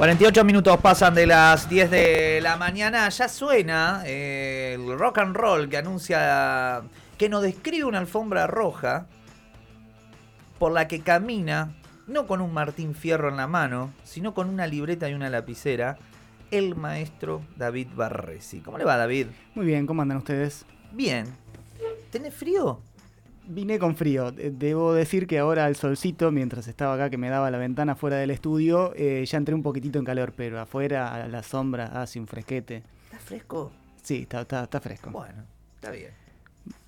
48 minutos pasan de las 10 de la mañana. Ya suena eh, el rock and roll que anuncia, que nos describe una alfombra roja por la que camina, no con un Martín Fierro en la mano, sino con una libreta y una lapicera, el maestro David Barresi. ¿Cómo le va, David? Muy bien, ¿cómo andan ustedes? Bien. ¿Tenés frío? Vine con frío. Debo decir que ahora el solcito, mientras estaba acá que me daba la ventana fuera del estudio, eh, ya entré un poquitito en calor, pero afuera a la sombra hace un fresquete. ¿Está fresco? Sí, está, está, fresco. Bueno, está bien.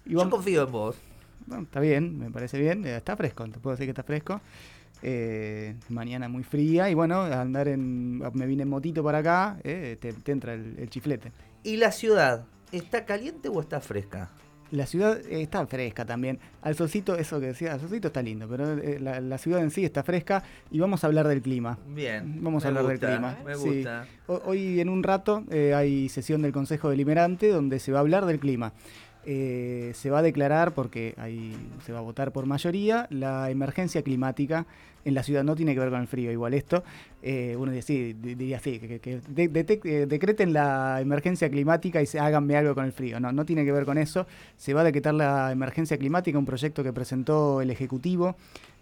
Yo confío en vos. Bueno, está bien, me parece bien. Eh, está fresco, te puedo decir que está fresco. Eh, mañana muy fría y bueno, andar en. Me vine en motito para acá, te, entra el chiflete. ¿Y la ciudad? ¿Está caliente o está fresca? La ciudad está fresca también. Al solcito, eso que decía, al solcito está lindo, pero eh, la, ciudad en sí está fresca y vamos a hablar del clima. Bien. Vamos a hablar del clima. Me gusta. Hoy en un rato eh, hay sesión del Consejo Deliberante donde se va a hablar del clima. Eh, se va a declarar, porque ahí se va a votar por mayoría, la emergencia climática en la ciudad. No tiene que ver con el frío, igual esto. Eh, uno diría, sí, diría sí, que, eh, decreten la emergencia climática y se, háganme algo con el frío. No, no tiene que ver con eso. Se va a decretar la emergencia climática, un proyecto que presentó el Ejecutivo.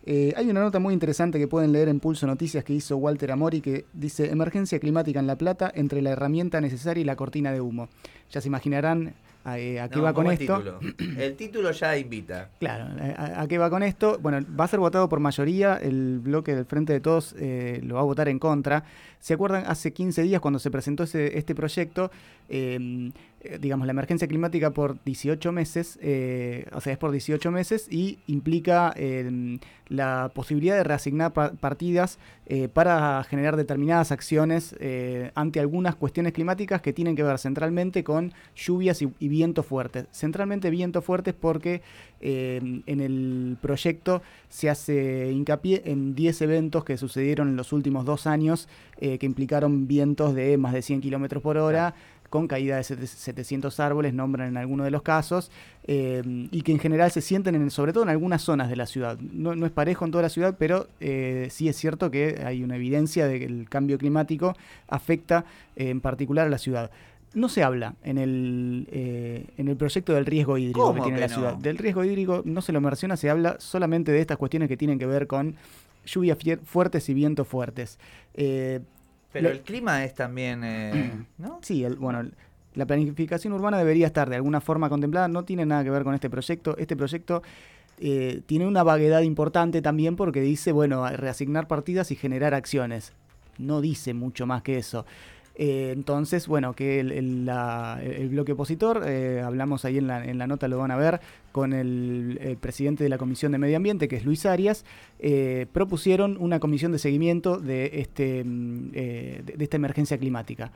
hay una nota muy interesante que pueden leer en Pulso Noticias que hizo Walter Amori que dice Emergencia climática en La Plata entre la herramienta necesaria y la cortina de humo. Ya se imaginarán eh, ¿A, qué va con esto? El título ya invita. Claro, eh, ¿a, qué va con esto? Bueno, va a ser votado por mayoría, el bloque del Frente de Todos eh, lo va a votar en contra. ¿Se acuerdan hace 15 días cuando se presentó este proyecto? Digamos, la emergencia climática por 18 meses, o sea, es por 18 meses y implica la posibilidad de reasignar partidas para generar determinadas acciones ante algunas cuestiones climáticas que tienen que ver centralmente con lluvias y vientos fuertes. Centralmente vientos fuertes porque eh, en el proyecto se hace hincapié en 10 eventos que sucedieron en los últimos dos años eh, que implicaron vientos de más de 100 kilómetros por hora. Con caída de 700 árboles, nombran en algunos de los casos, eh, y que en general se sienten en, sobre todo en algunas zonas de la ciudad. No, no es parejo en toda la ciudad, pero sí es cierto que hay una evidencia de que el cambio climático afecta en particular a la ciudad no se habla en el, eh, en el proyecto del riesgo hídrico que tiene la ciudad. Del riesgo hídrico no se lo menciona, se habla solamente de estas cuestiones que tienen que ver con lluvias fuertes y vientos fuertes. Eh, Pero el clima es también, eh, ¿no? Sí, el, bueno, la planificación urbana debería estar de alguna forma contemplada, no tiene nada que ver con este proyecto. Este proyecto tiene una vaguedad importante también porque dice, bueno, reasignar partidas y generar acciones. No dice mucho más que eso. Eh, entonces, bueno, que el, bloque opositor, eh, hablamos ahí en la, en la, nota, lo van a ver, con el, presidente de la Comisión de Medio Ambiente, que es Luis Arias, eh, propusieron una comisión de seguimiento de, este, mm, de, esta emergencia climática.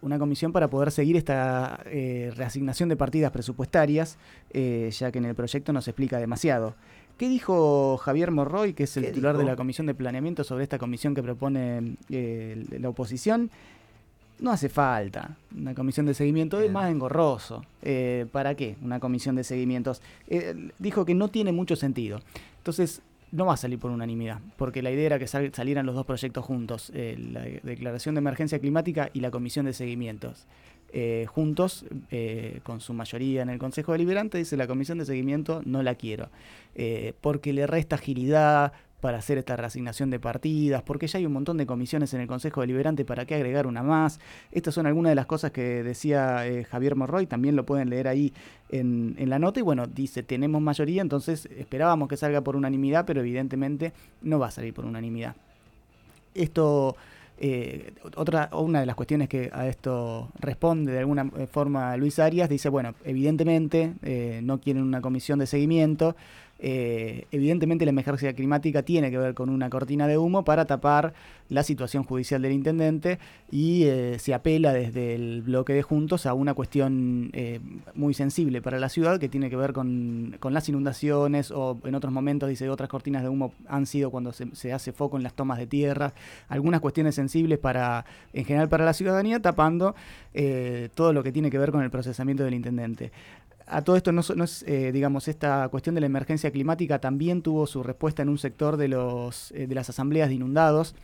una comisión para poder seguir esta reasignación de partidas presupuestarias, ya que en el proyecto no se explica demasiado. ¿Qué dijo Javier Morroy, que es el titular de la Comisión de Planeamiento, sobre esta comisión que propone eh, la oposición? No hace falta una comisión de seguimiento, es más engorroso. Eh, ¿Para qué una comisión de seguimientos? Eh, dijo que no tiene mucho sentido. Entonces, no va a salir por unanimidad, porque la idea era que salieran los dos proyectos juntos, la declaración de emergencia climática y la comisión de seguimientos. Eh, juntos, eh, con su mayoría en el Consejo Deliberante, dice la comisión de seguimiento no la quiero, eh, porque le resta agilidad para hacer esta reasignación de partidas, porque ya hay un montón de comisiones en el Consejo Deliberante, ¿para qué agregar una más? Estas son algunas de las cosas que decía Javier Morroy, también lo pueden leer ahí en, en, la nota, y bueno, dice, tenemos mayoría, entonces esperábamos que salga por unanimidad, pero evidentemente no va a salir por unanimidad. Esto eh, otra, una de las cuestiones que a esto responde de alguna forma Luis Arias dice, bueno, evidentemente eh, no quieren una comisión de seguimiento, eh, evidentemente la emergencia climática tiene que ver con una cortina de humo para tapar la situación judicial del intendente y eh, se apela desde el bloque de Juntos a una cuestión eh, muy sensible para la ciudad que tiene que ver con, las inundaciones o en otros momentos dice otras cortinas de humo han sido cuando se, hace foco en las tomas de tierra, algunas cuestiones sensibles para en general para la ciudadanía tapando todo lo que tiene que ver con el procesamiento del intendente a todo esto no, es, eh, digamos, esta cuestión de la emergencia climática también tuvo su respuesta en un sector de, los, eh, de las asambleas de inundados.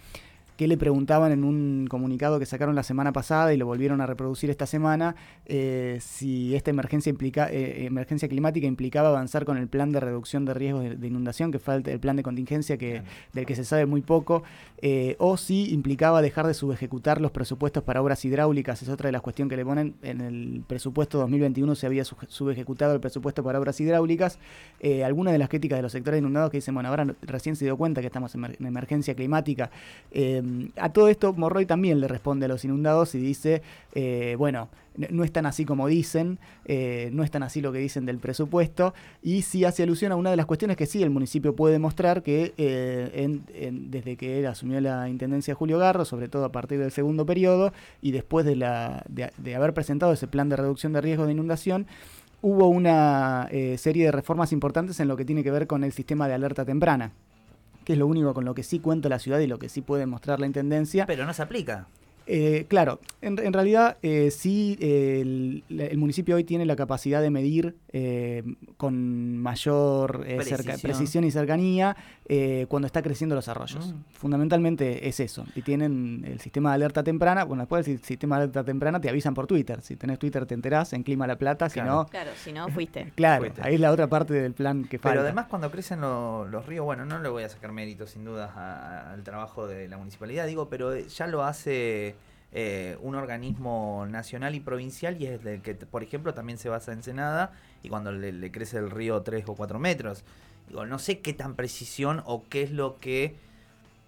Que le preguntaban en un comunicado que sacaron la semana pasada y lo volvieron a reproducir esta semana, eh, si esta emergencia, implica, eh, emergencia climática implicaba avanzar con el plan de reducción de riesgos de, inundación, que fue el, plan de contingencia que, del que se sabe muy poco, eh, o si implicaba dejar de subejecutar los presupuestos para obras hidráulicas, es otra de las cuestiones que le ponen. En el presupuesto 2021 se había subejecutado el presupuesto para obras hidráulicas. algunas de las críticas de los sectores inundados que dicen, bueno, ahora recién se dio cuenta que estamos en, emergencia climática. A todo esto Morroy también le responde a los inundados y dice, eh, bueno, no es tan así como dicen, eh, no es tan así lo que dicen del presupuesto, y sí hace alusión a una de las cuestiones que sí el municipio puede demostrar que eh, desde que él asumió la intendencia Julio Garro, sobre todo a partir del segundo periodo, y después de, la, de, haber presentado ese plan de reducción de riesgo de inundación, hubo una serie de reformas importantes en lo que tiene que ver con el sistema de alerta temprana que es lo único con lo que sí cuenta la ciudad y lo que sí puede mostrar la intendencia. Pero no se aplica. Eh, claro, en, realidad eh, sí, el, municipio hoy tiene la capacidad de medir eh, con mayor precisión. y cercanía cuando está creciendo los arroyos. Mm. Fundamentalmente es eso. Y tienen el sistema de alerta temprana. Bueno, después del sistema de alerta temprana te avisan por Twitter. Si tenés Twitter te enterás en Clima La Plata. Si no. Claro, si no, fuiste. claro, ahí es la otra parte del plan que falta. Pero además, cuando crecen los ríos, bueno, no le voy a sacar mérito sin dudas al trabajo de la municipalidad, digo, pero ya lo hace eh, un organismo nacional y provincial y es el que, por ejemplo, también se basa en Senada y cuando le, crece el río 3 o 4 metros. Digo, no sé qué tan precisión o qué es lo que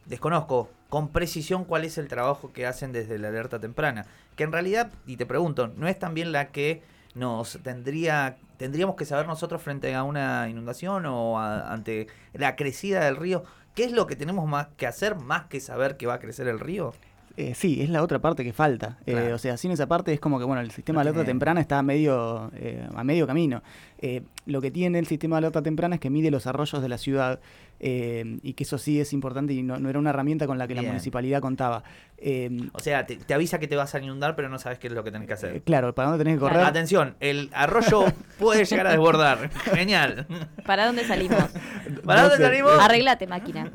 desconozco con precisión cuál es el trabajo que hacen desde la alerta temprana. Que en realidad, y te pregunto, ¿no es también la que nos tendría tendríamos que saber nosotros frente a una inundación o ante la crecida del río? ¿Qué es lo que tenemos más que hacer más que saber que va a crecer el río? Eh, sí, es la otra parte que falta. Eh, o sea, sin esa parte es como que, bueno, el sistema de alerta temprana está a medio, eh, a medio camino. Lo que tiene el sistema de alerta temprana es que mide los arroyos de la ciudad eh, y que eso sí es importante y no, era una herramienta con la que la municipalidad contaba. Eh, o sea, te, avisa que te vas a inundar, pero no sabes qué es lo que tenés que hacer. Eh, claro, ¿para dónde tenés que correr? Atención, el arroyo puede llegar a desbordar. Genial. ¿Para dónde salimos? ¿Para dónde salimos? Arreglate, máquina.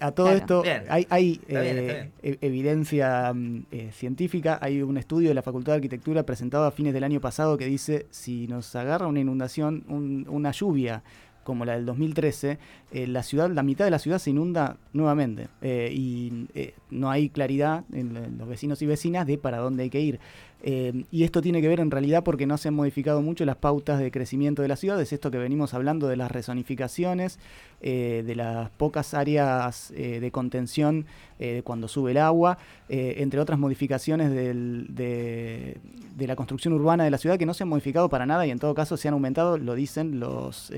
a todo esto, hay, e, evidencia mm, científica. Hay un estudio de la Facultad de Arquitectura presentado a fines del año pasado que dice: si nos agarra una inundación, una lluvia, como la del 2013, eh, la ciudad, la mitad de la ciudad se inunda nuevamente eh, y eh, no hay claridad en, los vecinos y vecinas de para dónde hay que ir. Y esto tiene que ver en realidad porque no se han modificado mucho las pautas de crecimiento de la ciudad, es esto que venimos hablando de las rezonificaciones, de las pocas áreas de contención cuando sube el agua, entre otras modificaciones de, de, la construcción urbana de la ciudad que no se han modificado para nada y en todo caso se han aumentado, lo dicen los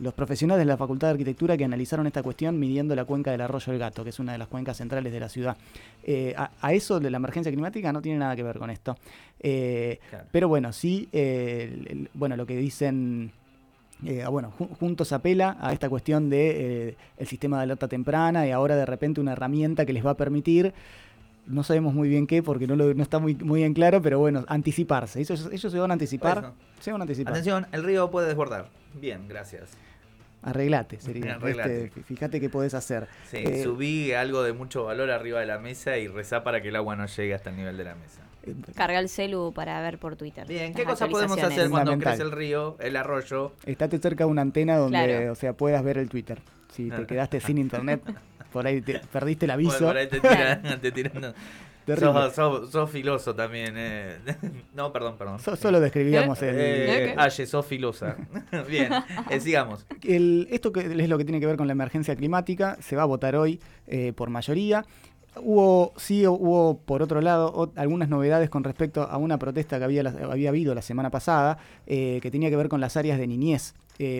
los profesionales de la Facultad de Arquitectura que analizaron esta cuestión midiendo la cuenca del arroyo El Gato, que es una de las cuencas centrales de la ciudad. Eh, a, eso de la emergencia climática no tiene nada que ver con esto. Eh, pero bueno, sí, eh, bueno, lo que dicen... bueno, juntos apela a esta cuestión de el sistema de alerta temprana y ahora de repente una herramienta que les va a permitir no sabemos muy bien qué porque no, no está muy, muy bien claro, pero bueno, anticiparse. Ellos, ellos se van a anticipar. Se van a anticipar. Atención, el río puede desbordar. Bien, gracias. Arreglate, sería. Este, fíjate qué podés hacer. Sí, eh, subí algo de mucho valor arriba de la mesa y rezá para que el agua no llegue hasta el nivel de la mesa. Carga el celu para ver por Twitter. Bien, ¿qué cosa podemos hacer cuando crece el río, el arroyo? Estate cerca de una antena donde, o sea, puedas ver el Twitter. Si te quedaste sin internet, por ahí te, perdiste el aviso. por ahí te tiran, te tiran Sos, sos, filoso también. Eh. No, perdón, perdón. solo describíamos el. Eh, Aye, sos filosa. Bien, eh, sigamos. esto que es lo que tiene que ver con la emergencia climática. Se va a votar hoy eh, por mayoría. Hubo, sí, hubo por otro lado algunas novedades con respecto a una protesta que había, había habido la semana pasada, que tenía que ver con las áreas de niñez.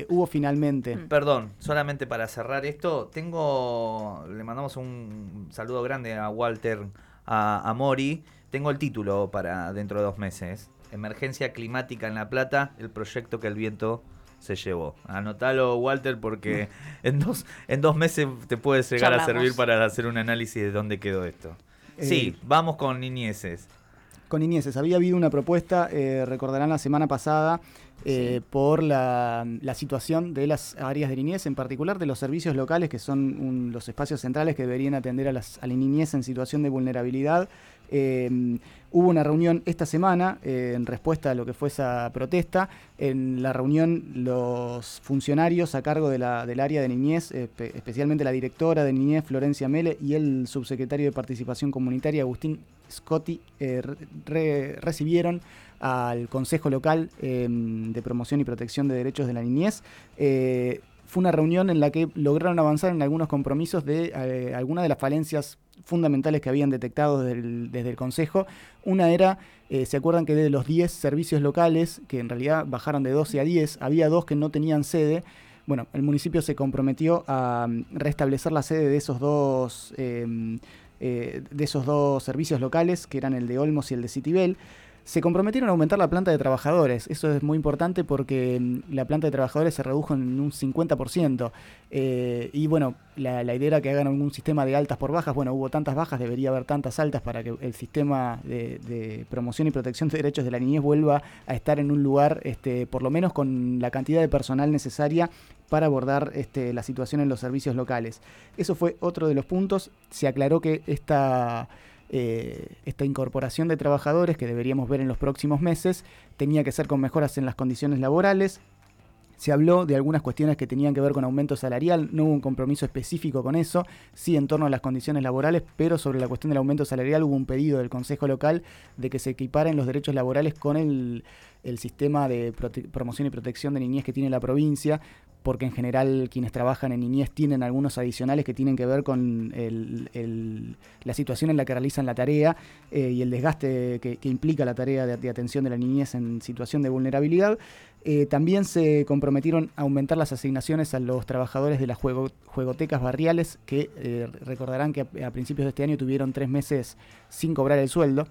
Hubo finalmente. Mm. Perdón, solamente para cerrar esto, tengo, le mandamos un saludo grande a Walter a, Mori. Tengo el título para dentro de dos meses. Emergencia climática en La Plata, el proyecto que el viento se llevó. Anotalo, Walter, porque en dos, en dos meses te puede llegar a servir para hacer un análisis de dónde quedó esto. sí, eh, vamos con niñeces. Con niñeces. Había habido una propuesta, eh, recordarán la semana pasada, eh, por la, la situación de las áreas de niñez, en particular de los servicios locales, que son un- los espacios centrales que deberían atender a, las, a la niñez en situación de vulnerabilidad. Eh, hubo una reunión esta semana eh, en respuesta a lo que fue esa protesta. En la reunión los funcionarios a cargo de la- del área de niñez, espe- especialmente la directora de niñez Florencia Mele y el subsecretario de Participación Comunitaria Agustín Scotti, eh, re- re- recibieron al Consejo Local eh, de Promoción y Protección de Derechos de la Niñez. Eh, fue una reunión en la que lograron avanzar en algunos compromisos de eh, algunas de las falencias fundamentales que habían detectado desde el, desde el Consejo. Una era, eh, ¿se acuerdan que de los 10 servicios locales, que en realidad bajaron de 12 a 10, había dos que no tenían sede? Bueno, el municipio se comprometió a mm, restablecer la sede de esos dos, eh, eh, de esos dos servicios locales, que eran el de Olmos y el de Citibel. Se comprometieron a aumentar la planta de trabajadores. Eso es muy importante porque mm, la planta de trabajadores se redujo en un 50%. Eh, y bueno, la, idea era que hagan algún sistema de altas por bajas. Bueno, hubo tantas bajas, debería haber tantas altas para que el sistema de, de promoción y protección de derechos de la niñez vuelva a estar en un lugar, este, por lo menos con la cantidad de personal necesaria para abordar este, la situación en los servicios locales. Eso fue otro de los puntos. Se aclaró que esta eh, esta incorporación de trabajadores que deberíamos ver en los próximos meses tenía que ser con mejoras en las condiciones laborales. Se habló de algunas cuestiones que tenían que ver con aumento salarial, no hubo un compromiso específico con eso, sí en torno a las condiciones laborales, pero sobre la cuestión del aumento salarial hubo un pedido del Consejo Local de que se equiparen los derechos laborales con el, el sistema de promoción y protección de niñez que tiene la provincia, porque en general quienes trabajan en niñez tienen algunos adicionales que tienen que ver con la situación en la que realizan la tarea eh, y el desgaste que, implica la tarea de, atención de la niñez en situación de vulnerabilidad. Eh, también se comprometieron a aumentar las asignaciones a los trabajadores de las juego- juegotecas barriales, que eh, recordarán que a principios de este año tuvieron tres meses sin cobrar el sueldo.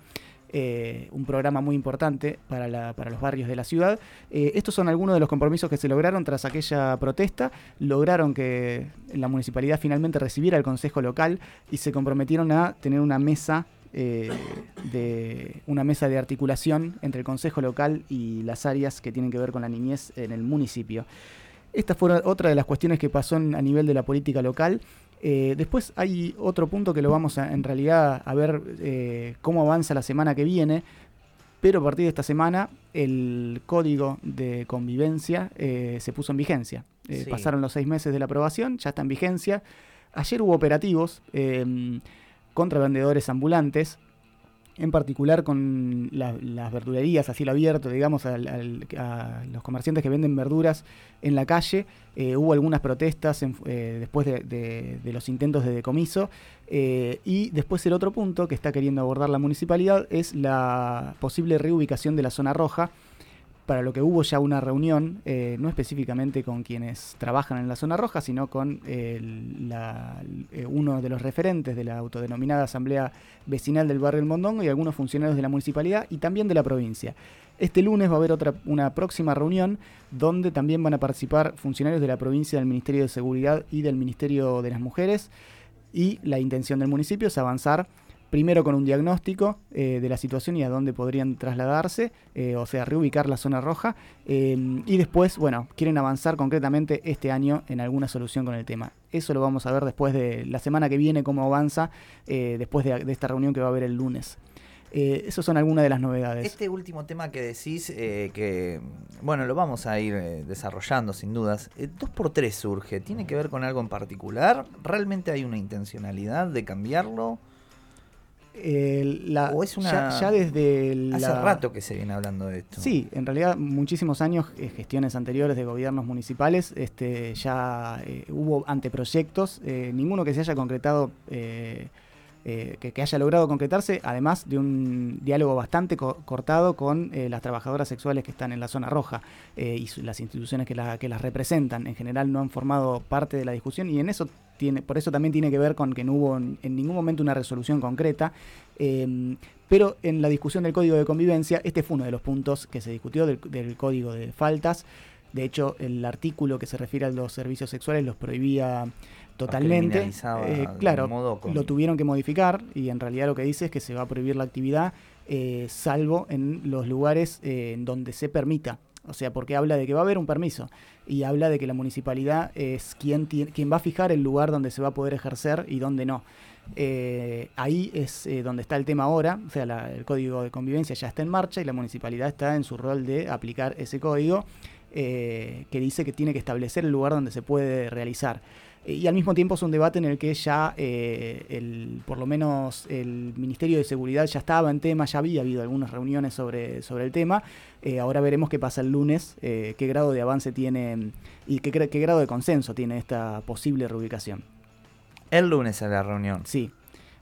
Eh, un programa muy importante para, la- para los barrios de la ciudad. Eh, estos son algunos de los compromisos que se lograron tras aquella protesta. Lograron que la municipalidad finalmente recibiera el consejo local y se comprometieron a tener una mesa eh, de una mesa de articulación entre el consejo local y las áreas que tienen que ver con la niñez en el municipio. Esta fue otra de las cuestiones que pasó a nivel de la política local. Eh, después hay otro punto que lo vamos a, en realidad a ver eh, cómo avanza la semana que viene, pero a partir de esta semana el código de convivencia eh, se puso en vigencia. Sí. Pasaron los seis meses de la aprobación, ya está en vigencia. Ayer hubo operativos contra vendedores ambulantes, en particular con la- las verdulerías a cielo abierto, digamos, al- a los comerciantes que venden verduras en la calle. Eh, hubo algunas protestas en- eh, después de, de- de los intentos de decomiso. Eh, y después el otro punto que está queriendo abordar la municipalidad es la posible reubicación de la zona roja para lo que hubo ya una reunión, eh, no específicamente con quienes trabajan en la zona roja, sino con eh, eh, uno de los referentes de la autodenominada Asamblea Vecinal del Barrio El Mondongo y algunos funcionarios de la municipalidad y también de la provincia. Este lunes va a haber otra, una próxima reunión donde también van a participar funcionarios de la provincia del Ministerio de Seguridad y del Ministerio de las Mujeres y la intención del municipio es avanzar primero con un diagnóstico eh, de la situación y a dónde podrían trasladarse, eh, o sea, reubicar la zona roja, eh, y después, bueno, quieren avanzar concretamente este año en alguna solución con el tema. Eso lo vamos a ver después de la semana que viene, cómo avanza, después de, esta reunión que va a haber el lunes. Esas son algunas de las novedades. Este último tema que decís, que bueno, lo vamos a ir desarrollando sin dudas. Eh, dos por tres surge, ¿tiene que ver con algo en particular? ¿Realmente hay una intencionalidad de cambiarlo? Eh, la- ¿O es una- ya, ya desde la... Hace rato que se viene hablando de esto. Sí, en realidad muchísimos años, eh, gestiones anteriores de gobiernos municipales, este, ya eh, hubo anteproyectos, eh, ninguno que se haya concretado, eh, que, haya logrado concretarse, además de un diálogo bastante co- cortado con eh, las trabajadoras sexuales que están en la zona roja eh, y las instituciones que, la- que las representan. En general no han formado parte de la discusión y en eso tiene, por eso también tiene que ver con que no hubo en, ningún momento una resolución concreta. eh, pero en la discusión del código de convivencia, este fue uno de los puntos que se discutió del código de faltas. De hecho, el artículo que se refiere a los servicios sexuales los prohibía totalmente. Eh, claro, un modo con- lo tuvieron que modificar y en realidad lo que dice es que se va a prohibir la actividad eh, salvo en los lugares eh, en donde se permita. O sea, porque habla de que va a haber un permiso y habla de que la municipalidad es quien, quien va a fijar el lugar donde se va a poder ejercer y donde no. Eh, ahí es eh, donde está el tema ahora, o sea, la- el código de convivencia ya está en marcha y la municipalidad está en su rol de aplicar ese código eh, que dice que tiene que establecer el lugar donde se puede realizar. Eh, Y al mismo tiempo es un debate en el que ya, eh, el, por lo menos el Ministerio de Seguridad ya estaba en tema, ya había habido algunas reuniones sobre, sobre el tema. Eh, ahora veremos qué pasa el lunes, eh, qué grado de avance tiene y qué, qué grado de consenso tiene esta posible reubicación. El lunes en la reunión. Sí.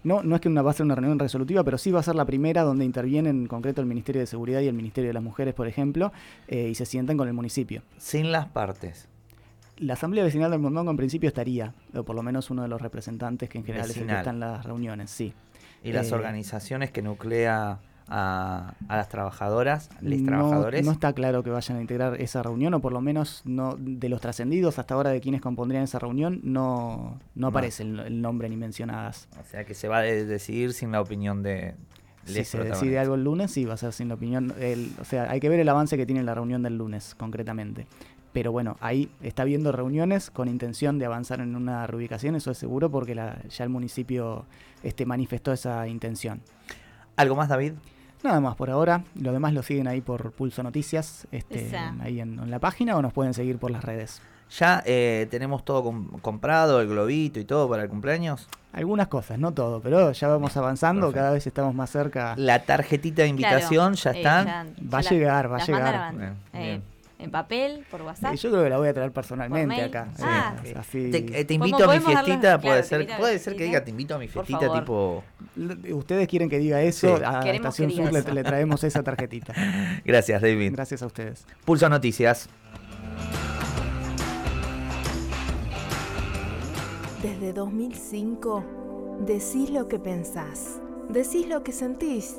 No, no es que una, va a ser una reunión resolutiva, pero sí va a ser la primera donde intervienen en concreto el Ministerio de Seguridad y el Ministerio de las Mujeres, por ejemplo, y se sientan con el municipio. Sin las partes. La Asamblea Vecinal del Mondongo en principio estaría, o por lo menos uno de los representantes que en general es el que Vecinal. está en las reuniones, sí. Y las Eh, organizaciones que nuclea a, a las trabajadoras, les no, trabajadores. no está claro que vayan a integrar esa reunión, o por lo menos no de los trascendidos hasta ahora de quienes compondrían esa reunión, no, no No. aparece el, el nombre ni mencionadas. O sea que se va a de- decidir sin la opinión de Si se decide algo el lunes, sí, va a ser sin la opinión. el- o sea, hay que ver el avance que tiene la reunión del lunes, concretamente. Pero bueno, ahí está habiendo reuniones con intención de avanzar en una reubicación, eso es seguro, porque la- ya el municipio este, manifestó esa intención. ¿Algo más, David? Nada más por ahora, lo demás lo siguen ahí por Pulso Noticias, este, ahí en, en la página o nos pueden seguir por las redes. Ya eh, tenemos todo com- comprado, el globito y todo para el cumpleaños. Algunas cosas, no todo, pero ya vamos avanzando, Perfecto. cada vez estamos más cerca. La tarjetita de invitación ya eh, están. ya- Va a llegar, va a llegar. mandaron, eh, bien. En papel, por WhatsApp. Yo creo que la voy a traer personalmente acá. Sí. Ah. así- Te, eh, te ¿Cómo invito a mi fiestita, claro, puede ser, puede ser que diga te invito a mi fiestita tipo. Ustedes quieren que diga eso, Sí. a Queremos Estación Sur le traemos esa tarjetita. Gracias, David. Gracias a ustedes. Pulso Noticias. Desde 2005, decís lo que pensás, decís lo que sentís